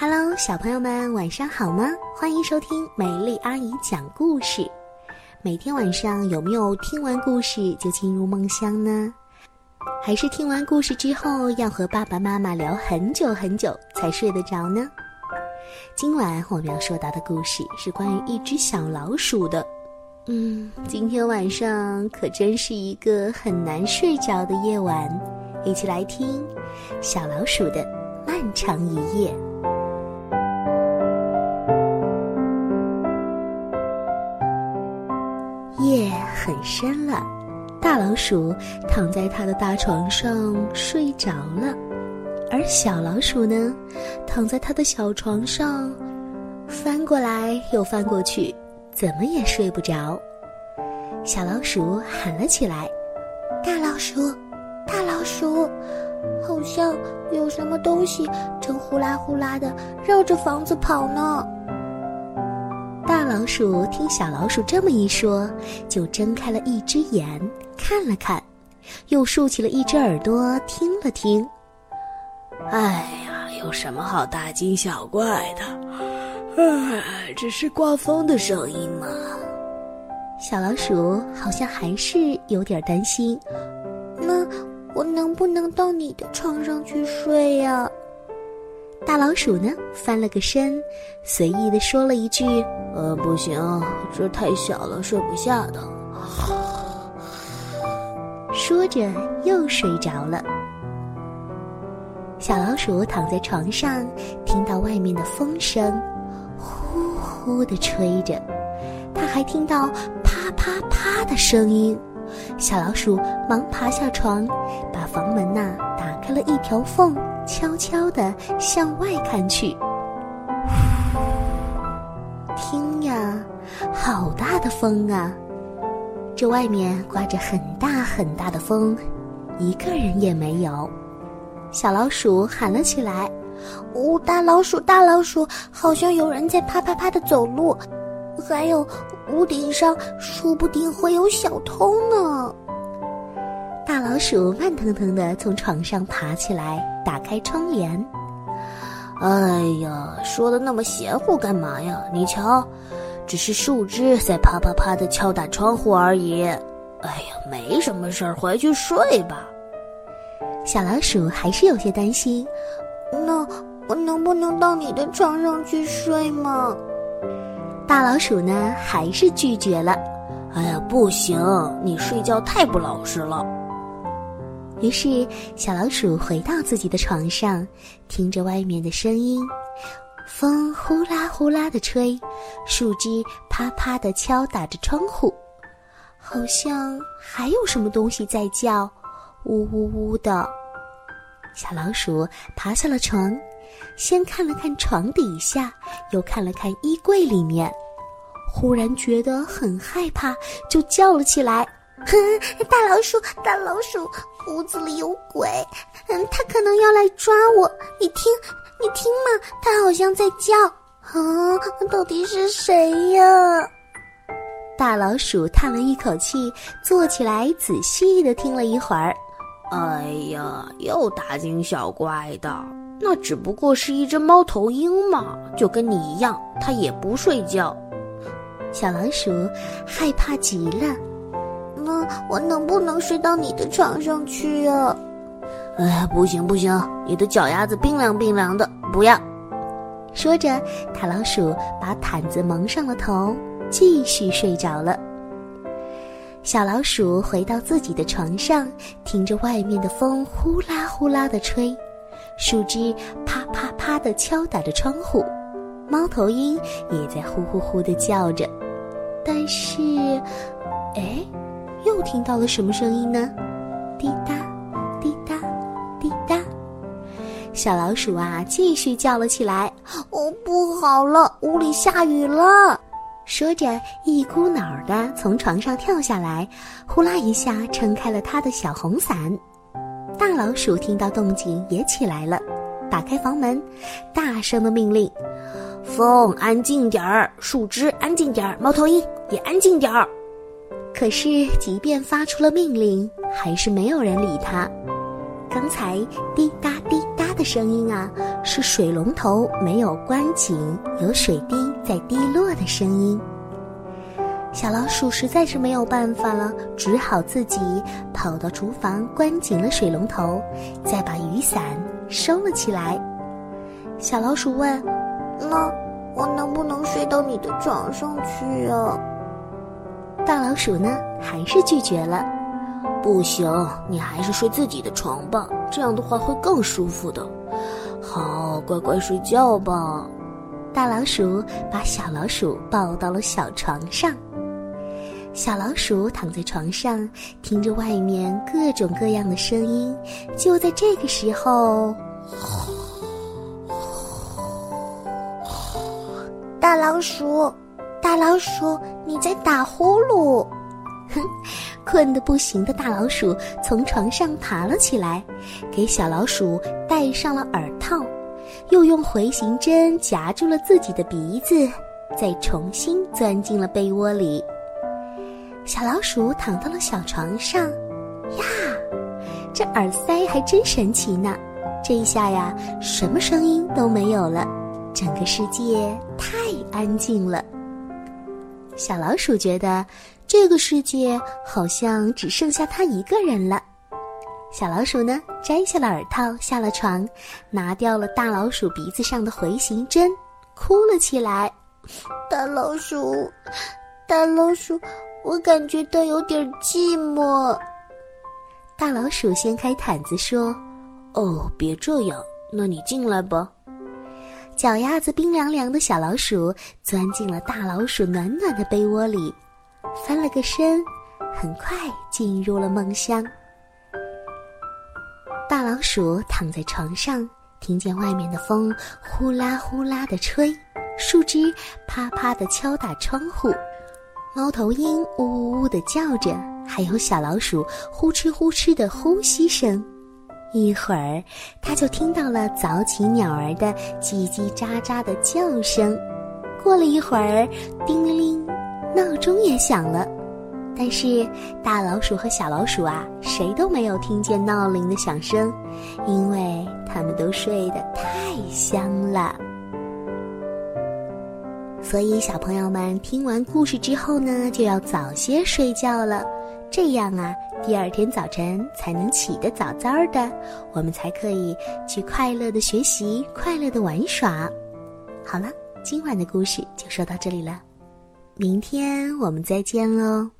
Hello，小朋友们，晚上好吗？欢迎收听美丽阿姨讲故事。每天晚上有没有听完故事就进入梦乡呢？还是听完故事之后要和爸爸妈妈聊很久很久才睡得着呢？今晚我们要说到的故事是关于一只小老鼠的。嗯，今天晚上可真是一个很难睡着的夜晚。一起来听小老鼠的漫长一夜。很深了，大老鼠躺在它的大床上睡着了，而小老鼠呢，躺在它的小床上，翻过来又翻过去，怎么也睡不着。小老鼠喊了起来：“大老鼠，大老鼠，好像有什么东西正呼啦呼啦的绕着房子跑呢。”大老鼠听小老鼠这么一说，就睁开了一只眼看了看，又竖起了一只耳朵听了听。哎呀，有什么好大惊小怪的？哎，只是刮风的声音嘛。小老鼠好像还是有点担心。那我能不能到你的床上去睡呀？大老鼠呢，翻了个身，随意的说了一句：“呃，不行，这太小了，睡不下的。”说着又睡着了。小老鼠躺在床上，听到外面的风声，呼呼的吹着，它还听到啪啪啪的声音。小老鼠忙爬下床，把房门呐打开了一条缝。悄悄地向外看去，听呀，好大的风啊！这外面刮着很大很大的风，一个人也没有。小老鼠喊了起来：“呜，大老鼠，大老鼠，好像有人在啪啪啪的走路，还有屋顶上说不定会有小偷呢。”大老鼠慢腾腾地从床上爬起来，打开窗帘。哎呀，说的那么邪乎干嘛呀？你瞧，只是树枝在啪啪啪地敲打窗户而已。哎呀，没什么事儿，回去睡吧。小老鼠还是有些担心。那我能不能到你的床上去睡吗？大老鼠呢，还是拒绝了。哎呀，不行，你睡觉太不老实了。于是，小老鼠回到自己的床上，听着外面的声音，风呼啦呼啦的吹，树枝啪啪的敲打着窗户，好像还有什么东西在叫，呜呜呜的。小老鼠爬下了床，先看了看床底下，又看了看衣柜里面，忽然觉得很害怕，就叫了起来。哼，大老鼠，大老鼠，屋子里有鬼，嗯，他可能要来抓我。你听，你听嘛，他好像在叫啊，到底是谁呀？大老鼠叹了一口气，坐起来仔细的听了一会儿。哎呀，又大惊小怪的，那只不过是一只猫头鹰嘛，就跟你一样，它也不睡觉。小老鼠害怕极了。嗯我能不能睡到你的床上去呀？哎，不行不行，你的脚丫子冰凉冰凉的，不要。说着，大老鼠把毯子蒙上了头，继续睡着了。小老鼠回到自己的床上，听着外面的风呼啦呼啦的吹，树枝啪啪啪的敲打着窗户，猫头鹰也在呼呼呼的叫着。但是，又听到了什么声音呢？滴答，滴答，滴答。小老鼠啊，继续叫了起来：“哦，不好了，屋里下雨了！”说着，一股脑儿的从床上跳下来，呼啦一下撑开了他的小红伞。大老鼠听到动静也起来了，打开房门，大声的命令：“风，安静点儿；树枝，安静点儿；猫头鹰也安静点儿。”可是，即便发出了命令，还是没有人理他。刚才滴答滴答的声音啊，是水龙头没有关紧，有水滴在滴落的声音。小老鼠实在是没有办法了，只好自己跑到厨房，关紧了水龙头，再把雨伞收了起来。小老鼠问：“那我能不能睡到你的床上去啊？”大老鼠呢，还是拒绝了。不行，你还是睡自己的床吧，这样的话会更舒服的。好，乖乖睡觉吧。大老鼠把小老鼠抱到了小床上。小老鼠躺在床上，听着外面各种各样的声音。就在这个时候，大老鼠，大老鼠，你在打呼噜！哼，困得不行的大老鼠从床上爬了起来，给小老鼠戴上了耳套，又用回形针夹住了自己的鼻子，再重新钻进了被窝里。小老鼠躺到了小床上，呀，这耳塞还真神奇呢！这一下呀，什么声音都没有了，整个世界太安静了。小老鼠觉得这个世界好像只剩下它一个人了。小老鼠呢，摘下了耳套，下了床，拿掉了大老鼠鼻子上的回形针，哭了起来。大老鼠，大老鼠。我感觉到有点寂寞。大老鼠掀开毯子说：“哦，别这样，那你进来吧。”脚丫子冰凉凉的小老鼠钻进了大老鼠暖暖的被窝里，翻了个身，很快进入了梦乡。大老鼠躺在床上，听见外面的风呼啦呼啦的吹，树枝啪啪的敲打窗户。猫头鹰呜呜呜的叫着，还有小老鼠呼哧呼哧的呼吸声。一会儿，它就听到了早起鸟儿的叽叽喳喳的叫声。过了一会儿，叮铃铃，闹钟也响了。但是，大老鼠和小老鼠啊，谁都没有听见闹铃的响声，因为他们都睡得太香了。所以，小朋友们听完故事之后呢，就要早些睡觉了，这样啊，第二天早晨才能起得早早的，我们才可以去快乐的学习，快乐的玩耍。好了，今晚的故事就说到这里了，明天我们再见喽。